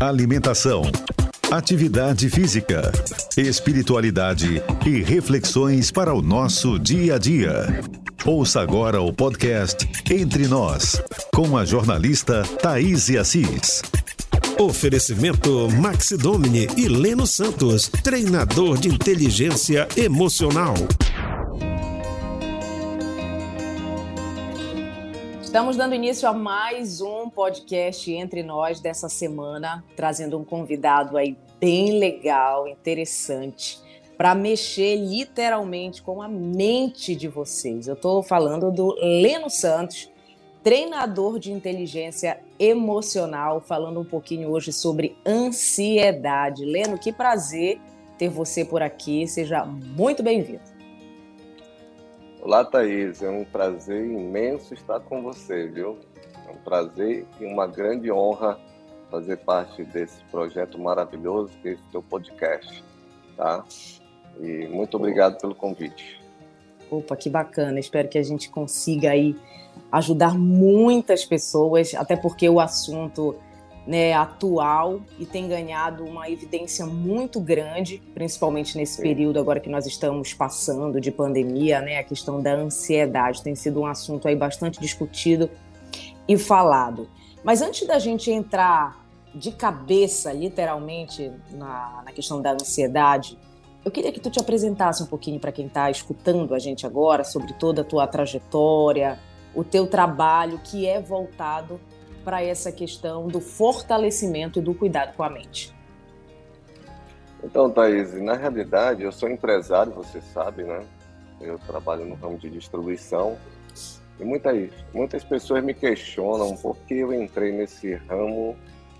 alimentação, atividade física, espiritualidade e reflexões para o nosso dia a dia. Ouça agora o podcast Entre Nós, com a jornalista Thaís Assis. Oferecimento Maxi Domini e Leno Santos, treinador de inteligência emocional. Estamos dando início a mais um podcast entre nós dessa semana, trazendo um convidado aí bem legal, interessante, para mexer literalmente com a mente de vocês. Eu estou falando do Leno Santos, treinador de inteligência emocional, falando um pouquinho hoje sobre ansiedade. Leno, que prazer ter você por aqui. Seja muito bem-vindo. Olá, Thaís. É um prazer imenso estar com você, viu? É um prazer e uma grande honra fazer parte desse projeto maravilhoso que é esse teu podcast, tá? E muito obrigado pelo convite. Opa, que bacana. Espero que a gente consiga aí ajudar muitas pessoas, até porque o assunto né, atual e tem ganhado uma evidência muito grande, principalmente nesse período agora que nós estamos passando de pandemia, né, a questão da ansiedade tem sido um assunto aí bastante discutido e falado. Mas antes da gente entrar de cabeça, literalmente, na, na questão da ansiedade, eu queria que tu te apresentasse um pouquinho para quem está escutando a gente agora sobre toda a tua trajetória, o teu trabalho que é voltado para essa questão do fortalecimento e do cuidado com a mente? Então, Thaís, na realidade, eu sou empresário, você sabe, né? Eu trabalho no ramo de distribuição e muitas, muitas pessoas me questionam por que eu entrei nesse ramo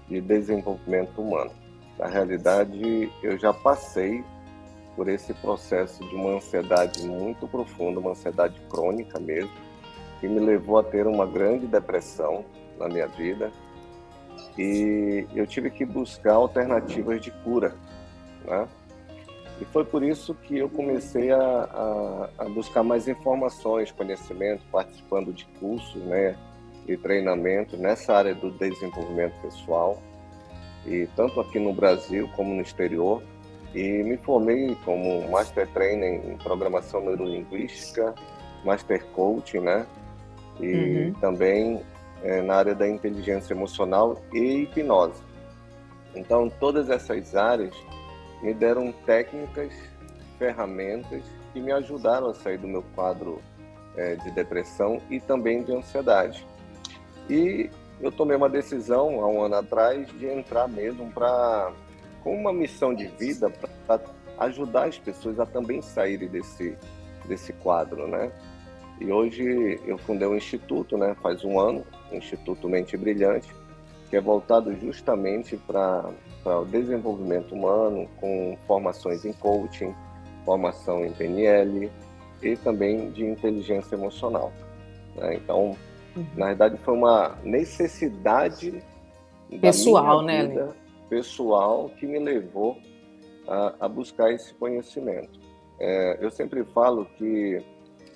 de desenvolvimento humano. Na realidade, eu já passei por esse processo de uma ansiedade muito profunda, uma ansiedade crônica mesmo, que me levou a ter uma grande depressão, na minha vida e eu tive que buscar alternativas de cura, né? E foi por isso que eu comecei a, a, a buscar mais informações, conhecimento, participando de cursos, né, e treinamento nessa área do desenvolvimento pessoal, e tanto aqui no Brasil como no exterior. E me formei como Master Trainer em Programação Neurolinguística, Master Coaching, né? E uhum. também é, na área da inteligência emocional e hipnose. Então, todas essas áreas me deram técnicas, ferramentas que me ajudaram a sair do meu quadro é, de depressão e também de ansiedade. E eu tomei uma decisão há um ano atrás de entrar mesmo para com uma missão de vida para ajudar as pessoas a também saírem desse desse quadro, né? E hoje eu fundei um instituto, né? Faz um ano Instituto Mente Brilhante, que é voltado justamente para o desenvolvimento humano, com formações em coaching, formação em PNL e também de inteligência emocional. Né? Então, uhum. na verdade, foi uma necessidade pessoal, né? Vida, pessoal que me levou a, a buscar esse conhecimento. É, eu sempre falo que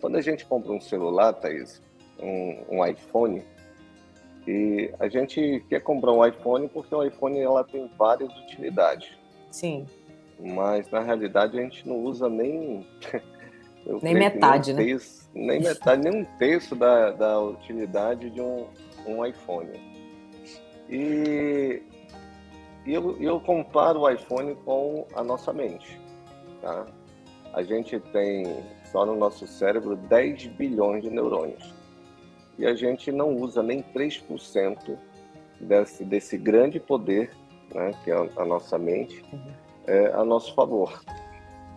quando a gente compra um celular, Thaís, um, um iPhone, e a gente quer comprar um iPhone porque o iPhone ela tem várias utilidades. Sim. Mas na realidade a gente não usa nem nem metade, nem um né? Terço, nem metade, nem um terço da, da utilidade de um, um iPhone. E, e eu, eu comparo o iPhone com a nossa mente. Tá? A gente tem só no nosso cérebro 10 bilhões de neurônios e a gente não usa nem 3% desse, desse grande poder, né, que é a, nossa mente, uhum. é, a nosso favor.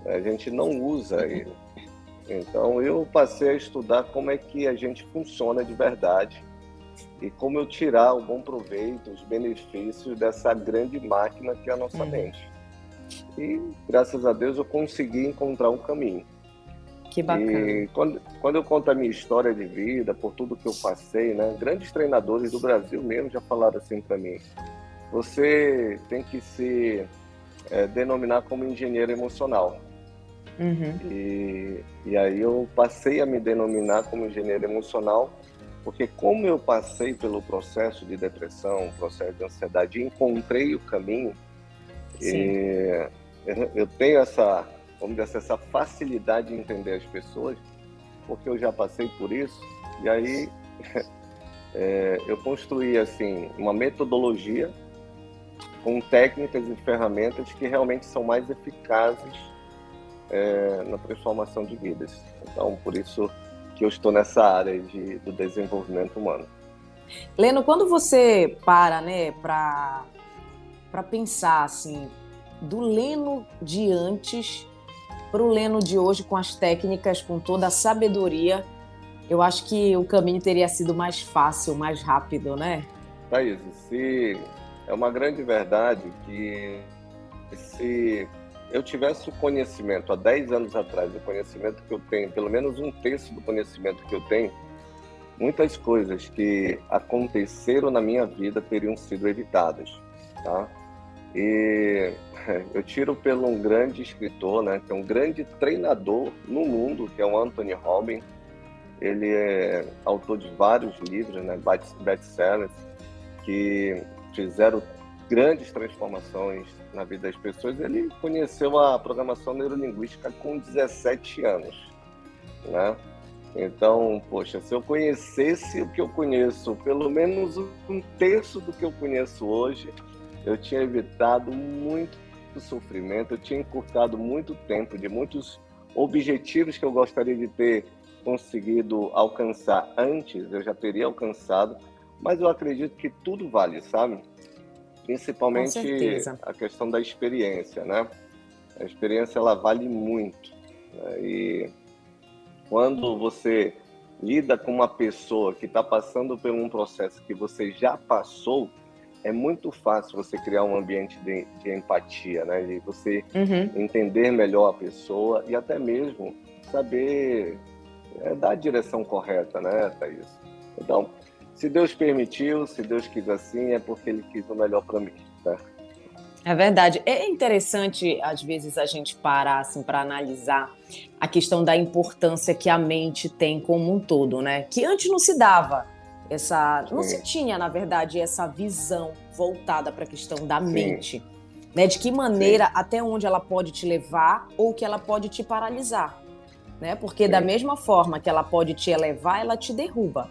A gente não usa ele. Então eu passei a estudar como é que a gente funciona de verdade e como eu tirar o bom proveito, os benefícios dessa grande máquina que é a nossa uhum. mente. E graças a Deus eu consegui encontrar um caminho. Que bacana. E quando, quando eu conto a minha história de vida, por tudo que eu passei, né? Grandes treinadores do Brasil mesmo já falaram assim para mim: você tem que se é, denominar como engenheiro emocional. Uhum. E, e aí eu passei a me denominar como engenheiro emocional Porque como eu passei pelo processo de depressão, processo de ansiedade, encontrei o caminho, e eu tenho essa, vamos dizer assim, essa facilidade de entender as pessoas, porque eu já passei por isso, e aí é, eu construí assim uma metodologia com técnicas e ferramentas que realmente são mais eficazes é, na transformação de vidas. Então, por isso que eu estou nessa área de, do desenvolvimento humano. Leno, quando você para, né, para pensar assim, do Leno de antes para o Leno de hoje, com as técnicas, com toda a sabedoria, eu acho que o caminho teria sido mais fácil, mais rápido, né? Thaís, se é uma grande verdade que se eu tivesse o conhecimento há 10 anos atrás, o conhecimento que eu tenho, pelo menos um terço do conhecimento que eu tenho, muitas coisas que aconteceram na minha vida teriam sido evitadas, tá? E eu tiro pelo um grande escritor, né, que é um grande treinador no mundo, que é o Anthony Robbins. Ele é autor de vários livros, né, best-sellers, que fizeram grandes transformações na vida das pessoas. Ele conheceu a programação neurolinguística com 17 anos, né? Então, poxa, se eu conhecesse o que eu conheço, pelo menos um terço do que eu conheço hoje, eu tinha evitado muito sofrimento, eu tinha encurtado muito tempo de muitos objetivos que eu gostaria de ter conseguido alcançar antes, eu já teria alcançado, mas eu acredito que tudo vale, sabe? Principalmente a questão da experiência, né? A experiência ela vale muito. Né? E quando você lida com uma pessoa que está passando por um processo que você já passou, é muito fácil você criar um ambiente de, de empatia, né? De você uhum. entender melhor a pessoa e até mesmo saber é, dar a direção correta, né, Thaís? Então, se Deus permitiu, se Deus quis assim, é porque Ele quis o melhor para mim, tá? É verdade. É interessante, às vezes, a gente parar assim, para analisar a questão da importância que a mente tem como um todo, né? Que antes não se dava essa não se tinha na verdade essa visão voltada para a questão da Sim. mente né de que maneira Sim. até onde ela pode te levar ou que ela pode te paralisar né porque Sim. da mesma forma que ela pode te elevar ela te derruba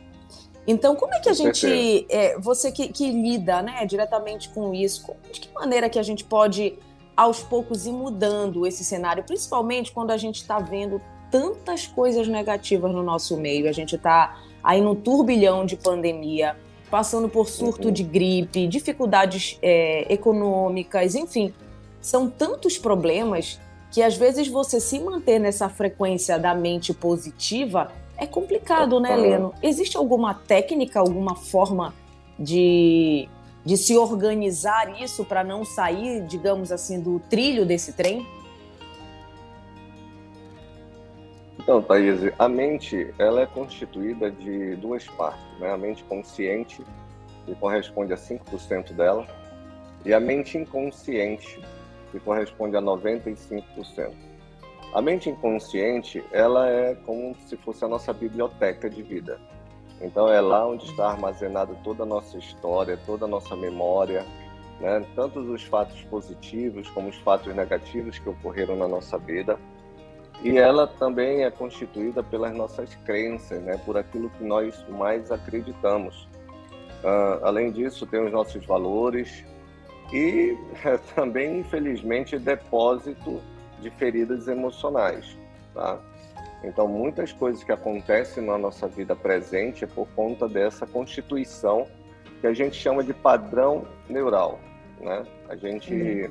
então como é que a gente é, você que, que, lida né diretamente com isso de que maneira que a gente pode aos poucos ir mudando esse cenário principalmente quando a gente está vendo tantas coisas negativas no nosso meio a gente está aí no turbilhão de pandemia, passando por surto uhum. de gripe, dificuldades é, econômicas, enfim, são tantos problemas que às vezes você se manter nessa frequência da mente positiva é complicado, né, Leno? Existe alguma técnica, alguma forma de, de se organizar isso para não sair, digamos assim, do trilho desse trem? Então, Thaís, a mente ela é constituída de duas partes, né? A mente consciente, que corresponde a 5% dela, e a mente inconsciente, que corresponde a 95%. A mente inconsciente, ela é como se fosse a nossa biblioteca de vida. Então é lá onde está armazenado toda a nossa história, toda a nossa memória, né? tanto os fatos positivos como os fatos negativos que ocorreram na nossa vida. E ela também é constituída pelas nossas crenças, né? por aquilo que nós mais acreditamos. Uh, além disso, tem os nossos valores e é, também, infelizmente, depósito de feridas emocionais. Tá? Então, muitas coisas que acontecem na nossa vida presente é por conta dessa constituição que a gente chama de padrão neural. Né? A, gente, uhum.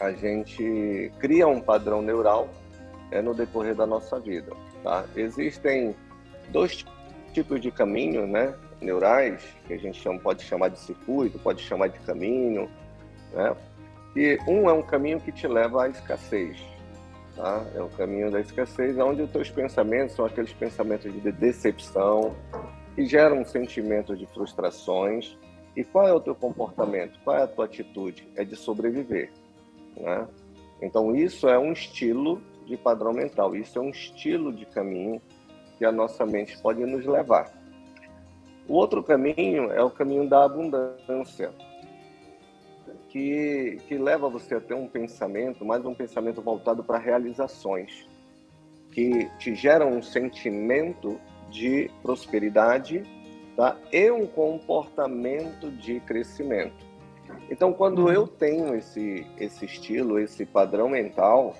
a gente cria um padrão neural é, no decorrer da nossa vida. Tá? Existem dois tipos de caminho né, neurais, que a gente chama, pode chamar de circuito, pode chamar de caminho. Né? E um é um caminho que te leva à escassez. Tá? É o caminho da escassez, onde os teus pensamentos são aqueles pensamentos de decepção, que geram um sentimento de frustrações. E qual é o teu comportamento? Qual é a tua atitude? É de sobreviver. Né? Então, isso é um estilo de padrão mental. Isso é um estilo de caminho que a nossa mente pode nos levar. O outro caminho é o caminho da abundância, que, que leva você a ter um pensamento, mais um pensamento voltado para realizações, que te geram um sentimento de prosperidade tá? e um comportamento de crescimento. Então, quando eu tenho esse, esse estilo, esse padrão mental,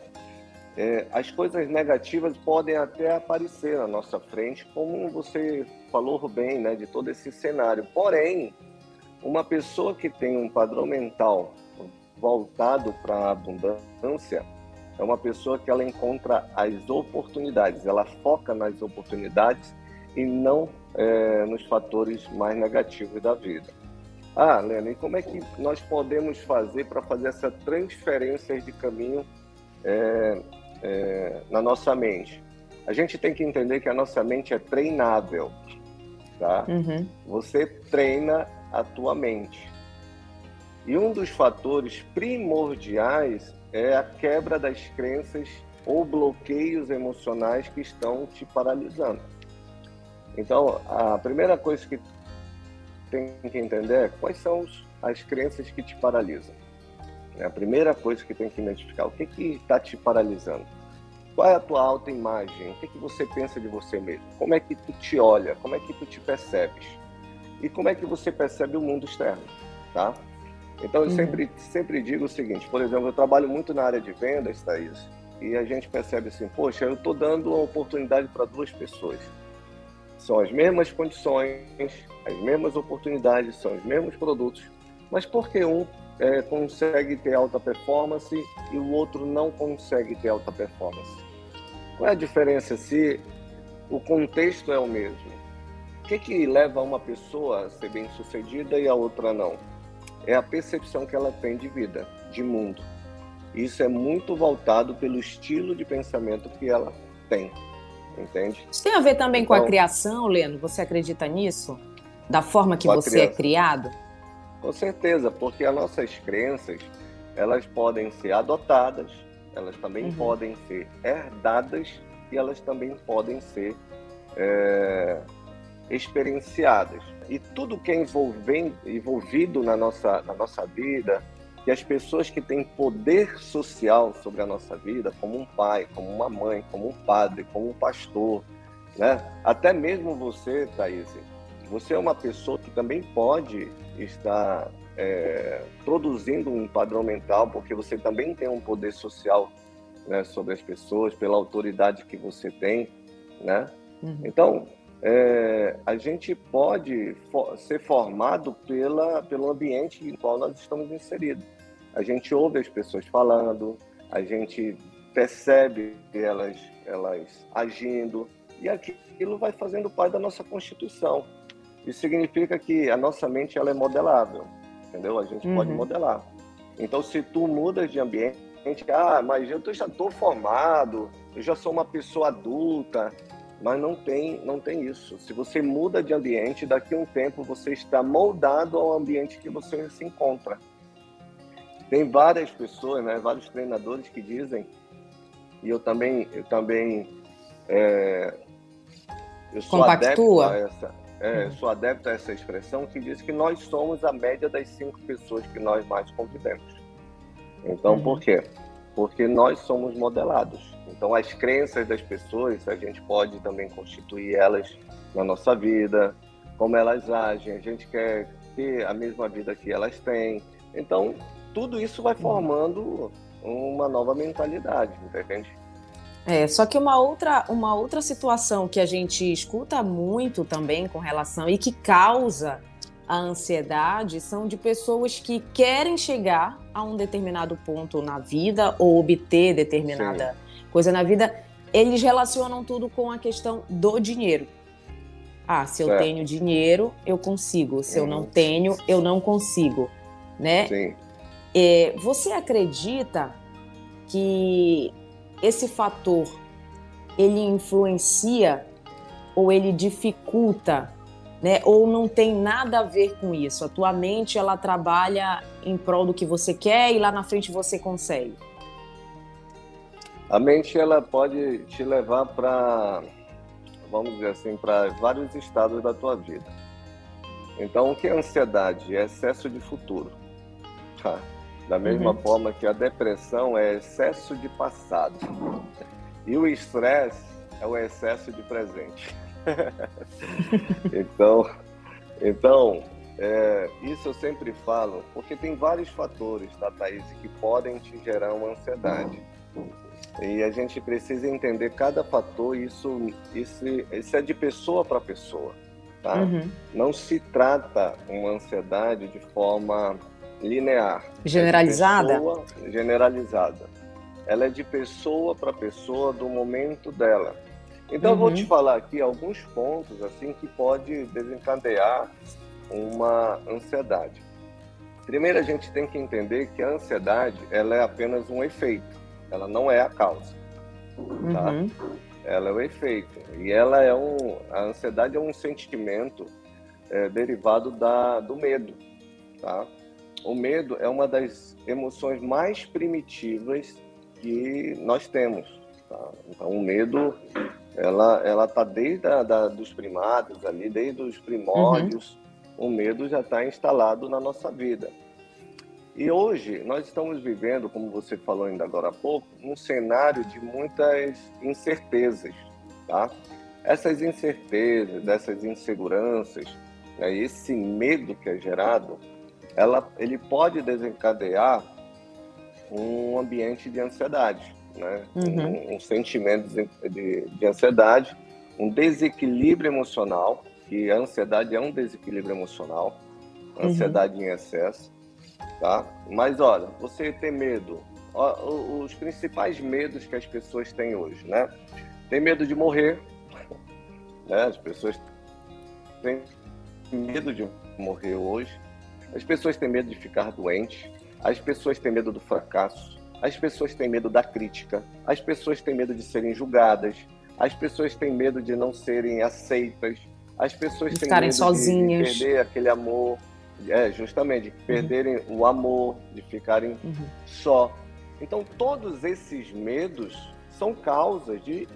é, as coisas negativas podem até aparecer na nossa frente, como você falou bem, né, de todo esse cenário. Porém, uma pessoa que tem um padrão mental voltado para a abundância é uma pessoa que ela encontra as oportunidades, ela foca nas oportunidades e não é, nos fatores mais negativos da vida. Ah, Lena, e como é que nós podemos fazer para fazer essa transferência de caminho é, é, na nossa mente. A gente tem que entender que a nossa mente é treinável, tá? Uhum. Você treina a tua mente. E um dos fatores primordiais é a quebra das crenças ou bloqueios emocionais que estão te paralisando. Então, a primeira coisa que tem que entender é quais são as crenças que te paralisam. É a primeira coisa que tem que identificar. O que está te paralisando? Qual é a tua autoimagem? O que, que você pensa de você mesmo? Como é que tu te olha? Como é que tu te percebes? E como é que você percebe o mundo externo, tá? Então, eu uhum. sempre, sempre digo o seguinte, por exemplo, eu trabalho muito na área de vendas, Thaís, e a gente percebe assim, poxa, eu estou dando uma oportunidade para duas pessoas. São as mesmas condições, as mesmas oportunidades, são os mesmos produtos, mas por que um é, consegue ter alta performance e o outro não consegue ter alta performance. Qual é a diferença se o contexto é o mesmo? O que, que leva uma pessoa a ser bem sucedida e a outra não? É a percepção que ela tem de vida, de mundo. Isso é muito voltado pelo estilo de pensamento que ela tem. Entende? Isso tem a ver também então, com a então criação, Leno? Você acredita nisso? Da forma que você é é criado? Com certeza, porque as nossas crenças, elas podem ser adotadas, elas também uhum. podem ser herdadas e elas também podem ser é, experienciadas. E tudo que é envolvido na nossa, na nossa vida, e as pessoas que têm poder social sobre a nossa vida, como um pai, como uma mãe, como um padre, como um pastor, né? até mesmo você, Thaís, você é uma pessoa que também pode estar é, produzindo um padrão mental, porque você também tem um poder social né, sobre as pessoas, pela autoridade que você tem, né? Uhum. Então, é, a gente pode for, ser formado pela, pelo ambiente em qual nós estamos inseridos. A gente ouve as pessoas falando, a gente percebe elas, elas agindo, e aquilo vai fazendo parte da nossa constituição. Isso significa que a nossa mente ela é modelável, entendeu? A gente uhum. pode modelar. Então, se tu mudas de ambiente, ah, mas eu já estou formado, eu já sou uma pessoa adulta, mas não tem, não tem isso. Se você muda de ambiente, daqui a um tempo você está moldado ao ambiente que você se encontra. Tem várias pessoas, né, vários treinadores que dizem, e eu também, eu também, é, eu sou Compactua. adepto a essa, é, sou adepto a essa expressão que diz que nós somos a média das cinco pessoas que nós mais convivemos. Então, uhum. por quê? Porque nós somos modelados. Então, as crenças das pessoas, a gente pode também constituir elas na nossa vida, como elas agem, a gente quer ter a mesma vida que elas têm. Então, tudo isso vai uhum. formando uma nova mentalidade, entende? É, só que uma outra, uma outra situação que a gente escuta muito também com relação e que causa a ansiedade são de pessoas que querem chegar a um determinado ponto na vida ou obter determinada Sim. coisa na vida. Eles relacionam tudo com a questão do dinheiro. Ah, se eu certo. tenho dinheiro, eu consigo. Se uhum. eu não uhum. tenho, eu não consigo, né? Sim. É, você acredita que esse fator ele influencia ou ele dificulta, né? Ou não tem nada a ver com isso? A tua mente ela trabalha em prol do que você quer e lá na frente você consegue. A mente ela pode te levar para, vamos dizer assim, para vários estados da tua vida. Então, o que é ansiedade? É excesso de futuro. Tá? Da mesma uhum. forma que a depressão é excesso de passado. E o estresse é o excesso de presente. então, então é, isso eu sempre falo, porque tem vários fatores, tá, Thaís, que podem te gerar uma ansiedade. E a gente precisa entender cada fator, isso, isso, isso é de pessoa para pessoa. Tá? Uhum. Não se trata uma ansiedade de forma linear. Generalizada? É pessoa, generalizada. Ela é de pessoa para pessoa, do momento dela. Então uhum. eu vou te falar aqui alguns pontos assim que pode desencadear uma ansiedade. Primeiro a gente tem que entender que a ansiedade ela é apenas um efeito, ela não é a causa. Tá? Uhum. Ela é o efeito e ela é um a ansiedade é um sentimento é, derivado da, do medo, tá? O medo é uma das emoções mais primitivas que nós temos. Tá? Então o medo ela ela tá desde a, da, dos primados ali, desde os primórdios. Uhum o medo já está instalado na nossa vida. E hoje nós estamos vivendo, como você falou ainda agora há pouco, um cenário de muitas incertezas, tá? Essas incertezas, dessas inseguranças, né, esse medo que é gerado, ela, ele pode desencadear um ambiente de ansiedade, né? Uhum. Um, um, sentimento de, de, de ansiedade, um desequilíbrio emocional que a ansiedade é um desequilíbrio emocional, uhum. ansiedade uhum. em excesso, tá? Mas olha, você tem medo, os principais medos que as pessoas têm hoje, né? Tem medo de morrer, né? As pessoas têm medo de morrer hoje. As pessoas têm medo de ficar doentes. As pessoas têm medo do fracasso. As pessoas têm medo da crítica. As pessoas têm medo de serem julgadas. As pessoas têm medo de não serem aceitas as pessoas têm medo sozinhas. De, de perder aquele amor, é, justamente, de uhum. perderem uhum. o amor, de ficarem uhum. só. Então, todos esses medos são causas de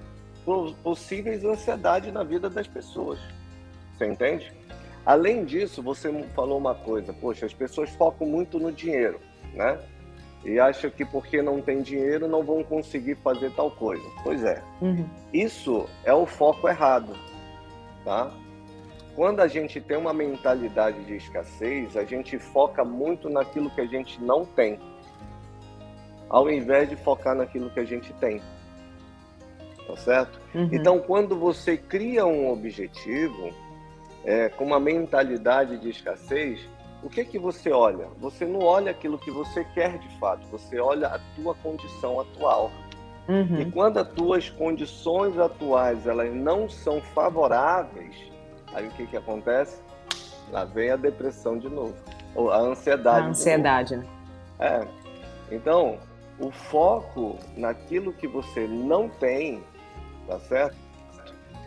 possíveis ansiedade na vida das pessoas. Você entende? Além disso, você falou uma coisa, poxa, as pessoas focam muito no dinheiro, né? E acham que porque não tem dinheiro não vão conseguir fazer tal coisa. Pois é. Uhum. Isso é o foco errado, tá? Quando a gente tem uma mentalidade de escassez, a gente foca muito naquilo que a gente não tem, ao invés de focar naquilo que a gente tem. Tá certo? Uhum. Então, quando você cria um objetivo é, com uma mentalidade de escassez, o que que você olha? Você não olha aquilo que você quer de fato, você olha a tua condição atual. Uhum. E quando as tuas condições atuais elas não são favoráveis, Aí o que que acontece? Lá vem a depressão de novo. Ou a ansiedade. A ansiedade, né? É. Então, o foco naquilo que você não tem, tá certo?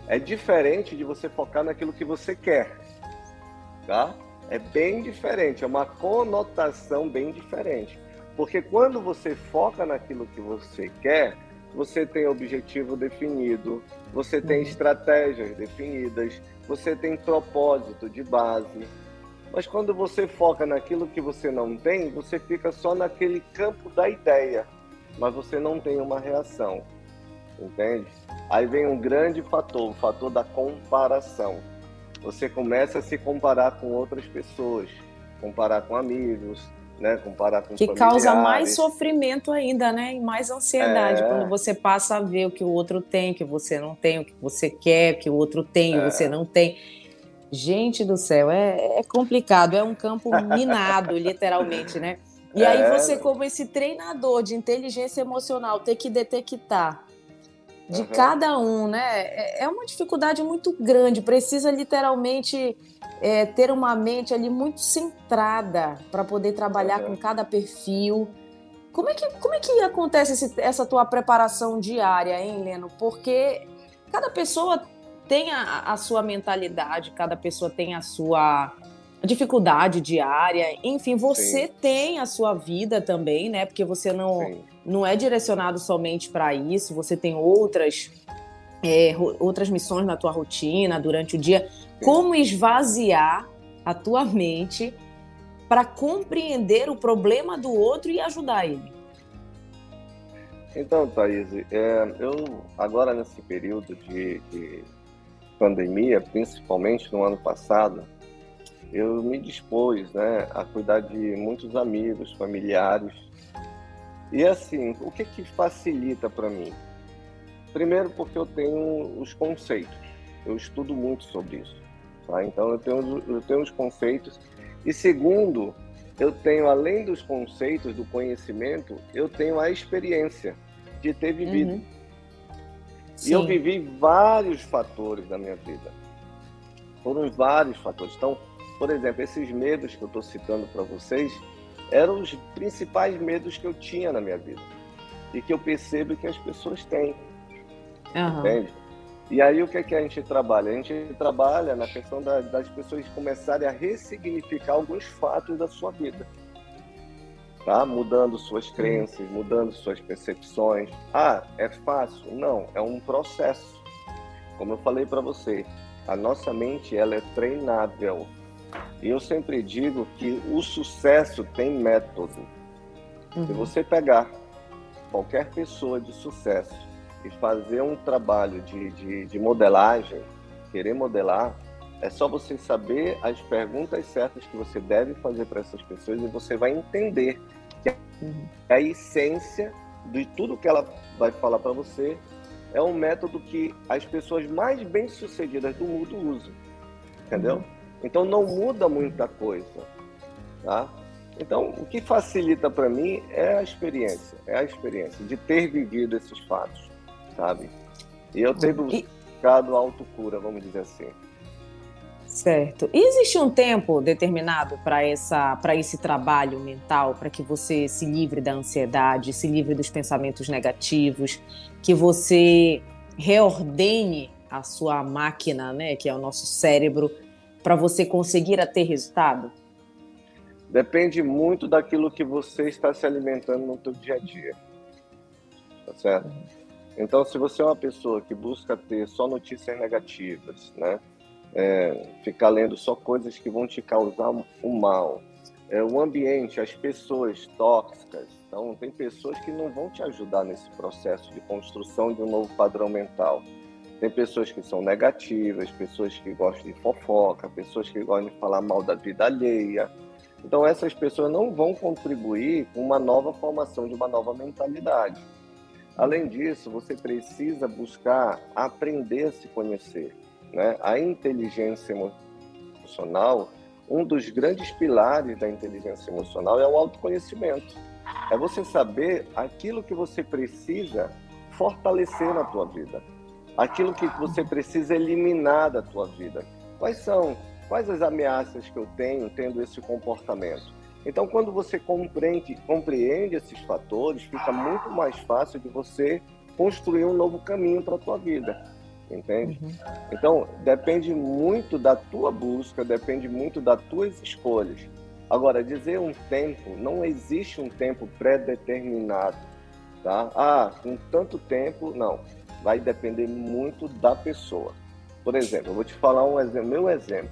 É diferente de você focar naquilo que você quer, tá? É bem diferente, é uma conotação bem diferente. Porque quando você foca naquilo que você quer, você tem objetivo definido, você tem uhum. estratégias definidas, você tem propósito de base. Mas quando você foca naquilo que você não tem, você fica só naquele campo da ideia, mas você não tem uma reação. Entende? Aí vem um grande fator, o fator da comparação. Você começa a se comparar com outras pessoas, comparar com amigos, né? Comparar com Que causa mais sofrimento ainda, né? E mais ansiedade, é... quando você passa a ver o que o outro tem, que você não tem, o que você quer, que o outro tem, é... você não tem. Gente do céu, é, é complicado, é um campo minado, literalmente, né? E aí é. você, como esse treinador de inteligência emocional, ter que detectar de uhum. cada um, né? É, é uma dificuldade muito grande. Precisa literalmente é, ter uma mente ali muito centrada para poder trabalhar uhum. com cada perfil. Como é que, como é que acontece esse, essa tua preparação diária, hein, Leno? Porque cada pessoa tem a, a sua mentalidade, cada pessoa tem a sua dificuldade diária, enfim, você Sim. tem a sua vida também, né? Porque você não, não é direcionado somente para isso, você tem outras é, outras missões na tua rotina durante o dia. Como esvaziar a tua mente para compreender o problema do outro e ajudar ele? Então, Thaís, é, eu agora nesse período de, de pandemia, principalmente no ano passado, eu me dispus né, a cuidar de muitos amigos, familiares. E assim, o que, que facilita para mim? Primeiro, porque eu tenho os conceitos, eu estudo muito sobre isso. Tá? Então, eu tenho, eu tenho os conceitos. E segundo, eu tenho, além dos conceitos, do conhecimento, eu tenho a experiência de ter vivido. Uhum. E eu vivi vários fatores da minha vida. Foram vários fatores. Então, por exemplo, esses medos que eu estou citando para vocês eram os principais medos que eu tinha na minha vida e que eu percebo que as pessoas têm. Uhum. Entende? E aí o que, é que a gente trabalha? A gente trabalha na questão da, das pessoas começarem a ressignificar alguns fatos da sua vida. Tá? Mudando suas crenças, mudando suas percepções. Ah, é fácil? Não, é um processo. Como eu falei para você, a nossa mente ela é treinável. E eu sempre digo que o sucesso tem método. Uhum. Se você pegar qualquer pessoa de sucesso e fazer um trabalho de, de, de modelagem, querer modelar, é só você saber as perguntas certas que você deve fazer para essas pessoas e você vai entender que uhum. a essência de tudo que ela vai falar para você é um método que as pessoas mais bem-sucedidas do mundo usam. Entendeu? Então não muda muita coisa, tá? Então o que facilita para mim é a experiência, é a experiência de ter vivido esses fatos, sabe? E eu tenho buscado autocura, vamos dizer assim. Certo. E existe um tempo determinado para essa para esse trabalho mental, para que você se livre da ansiedade, se livre dos pensamentos negativos, que você reordene a sua máquina, né, que é o nosso cérebro, para você conseguir ter resultado? Depende muito daquilo que você está se alimentando no seu dia a dia. Tá certo? Então, se você é uma pessoa que busca ter só notícias negativas, né? É, ficar lendo só coisas que vão te causar o mal, é, o ambiente, as pessoas tóxicas. Então, tem pessoas que não vão te ajudar nesse processo de construção de um novo padrão mental. Tem pessoas que são negativas, pessoas que gostam de fofoca, pessoas que gostam de falar mal da vida alheia. Então, essas pessoas não vão contribuir com uma nova formação de uma nova mentalidade. Além disso, você precisa buscar aprender a se conhecer. Né? A inteligência emocional, um dos grandes pilares da inteligência emocional é o autoconhecimento. É você saber aquilo que você precisa fortalecer na tua vida aquilo que você precisa eliminar da tua vida. Quais são? Quais as ameaças que eu tenho tendo esse comportamento? Então, quando você compreende, compreende esses fatores, fica muito mais fácil de você construir um novo caminho para a tua vida, entende? Uhum. Então, depende muito da tua busca, depende muito das tuas escolhas. Agora, dizer um tempo, não existe um tempo pré-determinado, tá? Ah, com tanto tempo, não vai depender muito da pessoa. Por exemplo, eu vou te falar um exemplo, meu exemplo.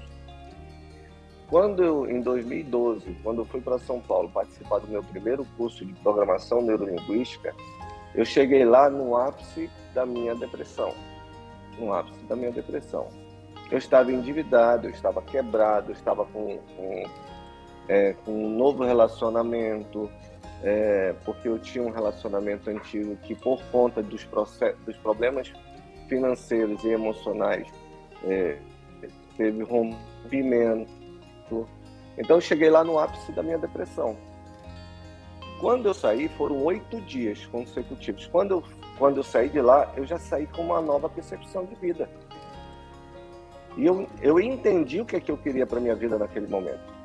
Quando eu, em 2012, quando eu fui para São Paulo participar do meu primeiro curso de programação neurolinguística, eu cheguei lá no ápice da minha depressão. No ápice da minha depressão. Eu estava endividado, eu estava quebrado, eu estava com, com, é, com um novo relacionamento, é, porque eu tinha um relacionamento antigo que, por conta dos, processos, dos problemas financeiros e emocionais, é, teve rompimento. Então, eu cheguei lá no ápice da minha depressão. Quando eu saí, foram oito dias consecutivos. Quando eu, quando eu saí de lá, eu já saí com uma nova percepção de vida. E eu, eu entendi o que, é que eu queria para minha vida naquele momento.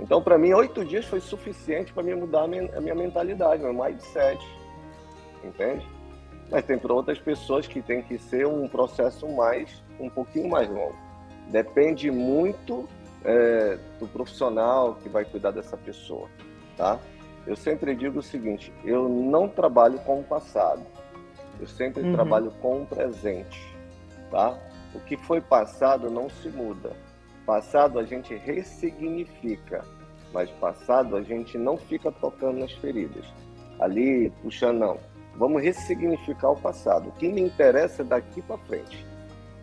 Então, para mim, oito dias foi suficiente para mim mudar a minha, a minha mentalidade, meu mindset. Entende? Mas tem para outras pessoas que tem que ser um processo mais, um pouquinho mais longo. Depende muito é, do profissional que vai cuidar dessa pessoa, tá? Eu sempre digo o seguinte: eu não trabalho com o passado, eu sempre uhum. trabalho com o presente, tá? O que foi passado não se muda, Passado a gente ressignifica, mas passado a gente não fica tocando nas feridas. Ali, puxando, não. Vamos ressignificar o passado. O que me interessa é daqui para frente.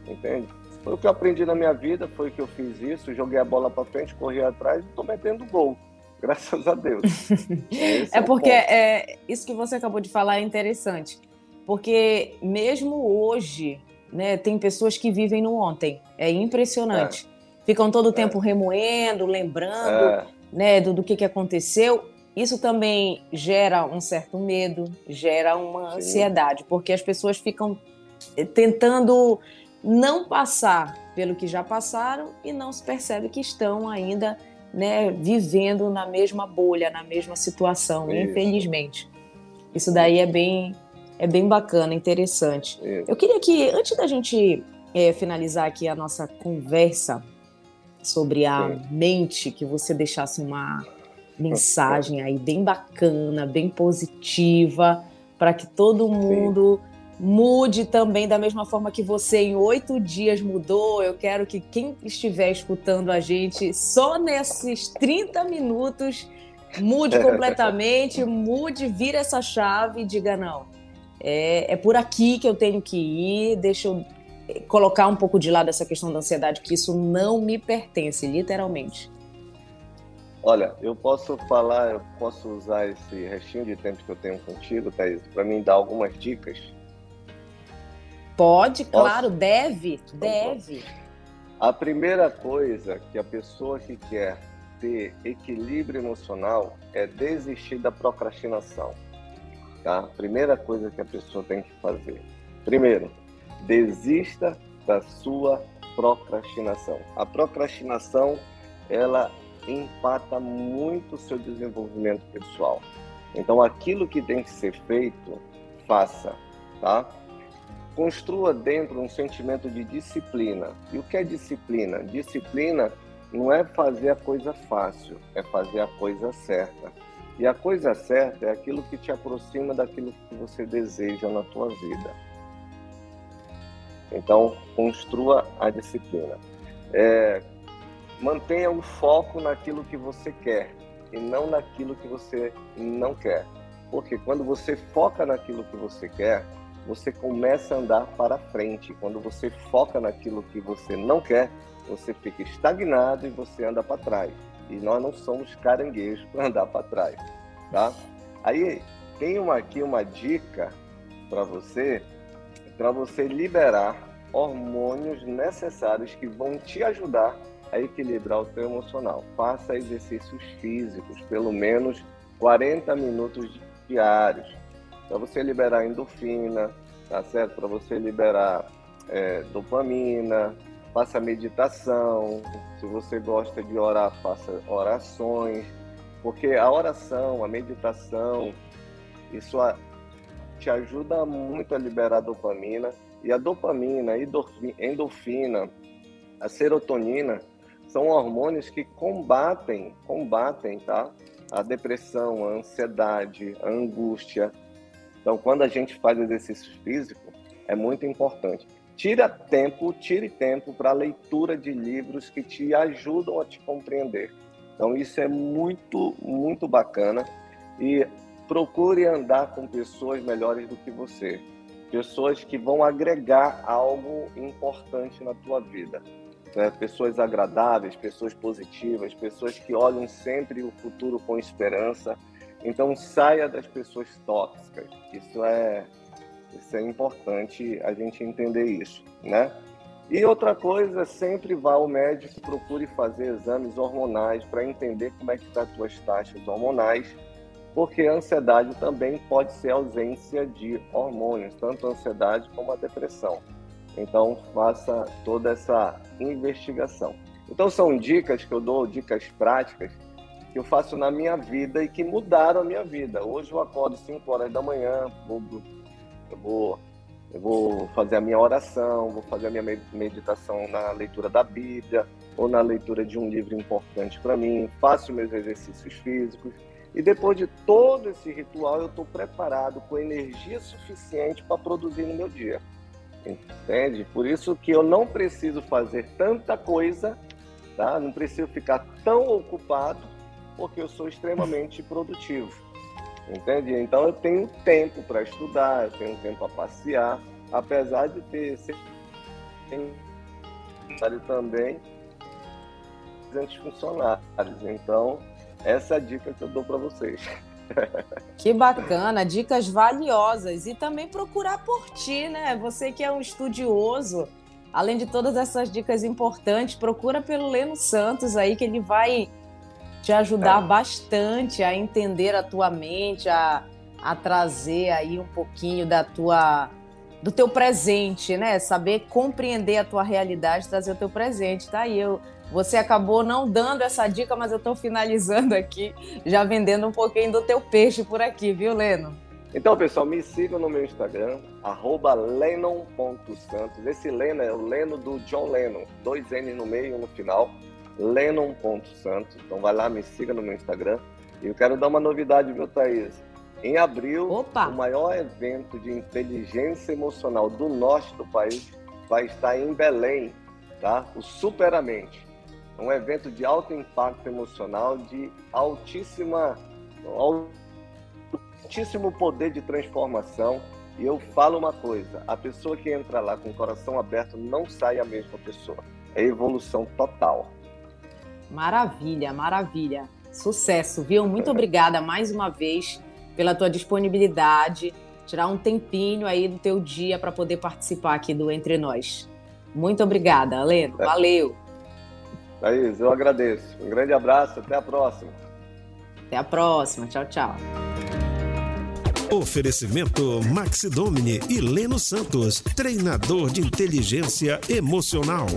Entende? Foi o que eu aprendi na minha vida, foi que eu fiz isso, joguei a bola para frente, corri atrás e estou metendo gol. Graças a Deus. é, é porque é, isso que você acabou de falar é interessante. Porque mesmo hoje, né, tem pessoas que vivem no ontem. É impressionante. Ficam todo o tempo é. remoendo, lembrando é. né, do, do que, que aconteceu. Isso também gera um certo medo, gera uma Sim. ansiedade, porque as pessoas ficam eh, tentando não passar pelo que já passaram e não se percebe que estão ainda né, vivendo na mesma bolha, na mesma situação, Isso. infelizmente. Isso daí é bem, é bem bacana, interessante. Isso. Eu queria que, antes da gente é, finalizar aqui a nossa conversa sobre a Sim. mente, que você deixasse uma mensagem aí bem bacana, bem positiva, para que todo mundo Sim mude também da mesma forma que você em oito dias mudou. Eu quero que quem estiver escutando a gente só nesses 30 minutos mude completamente, mude, vira essa chave e diga não. É, é por aqui que eu tenho que ir. Deixa eu colocar um pouco de lado essa questão da ansiedade, que isso não me pertence, literalmente. Olha, eu posso falar, eu posso usar esse restinho de tempo que eu tenho contigo, Thaís, para mim dar algumas dicas Pode, claro, Posso? deve, então, deve. A primeira coisa que a pessoa que quer ter equilíbrio emocional é desistir da procrastinação. Tá? Primeira coisa que a pessoa tem que fazer. Primeiro, desista da sua procrastinação. A procrastinação, ela empata muito o seu desenvolvimento pessoal. Então, aquilo que tem que ser feito, faça, tá? construa dentro um sentimento de disciplina. E o que é disciplina? Disciplina não é fazer a coisa fácil, é fazer a coisa certa. E a coisa certa é aquilo que te aproxima daquilo que você deseja na tua vida. Então, construa a disciplina. É, mantenha o foco naquilo que você quer e não naquilo que você não quer. Porque quando você foca naquilo que você quer, você começa a andar para frente. Quando você foca naquilo que você não quer, você fica estagnado e você anda para trás. E nós não somos caranguejos para andar para trás, tá? Aí tem uma, aqui uma dica para você, para você liberar hormônios necessários que vão te ajudar a equilibrar o seu emocional. Faça exercícios físicos, pelo menos 40 minutos diários para você liberar endorfina, tá certo? Para você liberar é, dopamina, faça meditação. Se você gosta de orar, faça orações, porque a oração, a meditação, isso te ajuda muito a liberar dopamina. E a dopamina, a endorfina, a serotonina são hormônios que combatem, combatem, tá? A depressão, a ansiedade, a angústia, então, quando a gente faz exercício físico, é muito importante. Tira tempo, tire tempo para a leitura de livros que te ajudam a te compreender. Então, isso é muito, muito bacana. E procure andar com pessoas melhores do que você. Pessoas que vão agregar algo importante na tua vida. Né? Pessoas agradáveis, pessoas positivas, pessoas que olham sempre o futuro com esperança então saia das pessoas tóxicas. Isso é, isso é importante a gente entender isso, né? E outra coisa, sempre vá ao médico, procure fazer exames hormonais para entender como é que tá as suas taxas hormonais, porque a ansiedade também pode ser ausência de hormônios, tanto a ansiedade como a depressão. Então faça toda essa investigação. Então são dicas que eu dou, dicas práticas que eu faço na minha vida e que mudaram a minha vida. Hoje eu acordo 5 horas da manhã, vou, eu, vou, eu vou fazer a minha oração, vou fazer a minha meditação na leitura da Bíblia ou na leitura de um livro importante para mim, faço meus exercícios físicos e depois de todo esse ritual eu estou preparado com energia suficiente para produzir no meu dia. Entende? Por isso que eu não preciso fazer tanta coisa tá? Não preciso ficar tão ocupado porque eu sou extremamente produtivo. Entende? Então eu tenho tempo para estudar, eu tenho tempo para passear, apesar de ter também 200 funcionários. Então, essa é a dica que eu dou para vocês. Que bacana, dicas valiosas. E também procurar por ti, né? Você que é um estudioso, além de todas essas dicas importantes, procura pelo Leno Santos aí, que ele vai te ajudar é. bastante a entender a tua mente, a, a trazer aí um pouquinho da tua do teu presente, né? Saber compreender a tua realidade, trazer o teu presente. Tá aí, eu, você acabou não dando essa dica, mas eu estou finalizando aqui, já vendendo um pouquinho do teu peixe por aqui, viu, Leno? Então, pessoal, me sigam no meu Instagram, lennon.santos. Esse Leno é o Leno do John Lennon, dois N no meio e um no final, lennon.santos. Então vai lá, me siga no meu Instagram. E eu quero dar uma novidade, viu, Thaís? Em abril, Opa. o maior evento de inteligência emocional do norte do país vai estar em Belém, tá? O Superamente. Um evento de alto impacto emocional, de altíssima, altíssimo poder de transformação. E eu falo uma coisa: a pessoa que entra lá com o coração aberto não sai a mesma pessoa. É evolução total. Maravilha, maravilha. Sucesso, viu? Muito obrigada mais uma vez pela tua disponibilidade, tirar um tempinho aí do teu dia para poder participar aqui do Entre Nós. Muito obrigada, Leno. É. Valeu. Thaís, eu agradeço. Um grande abraço, até a próxima. Até a próxima. Tchau, tchau. Oferecimento Maxi Domini e Leno Santos, treinador de inteligência emocional.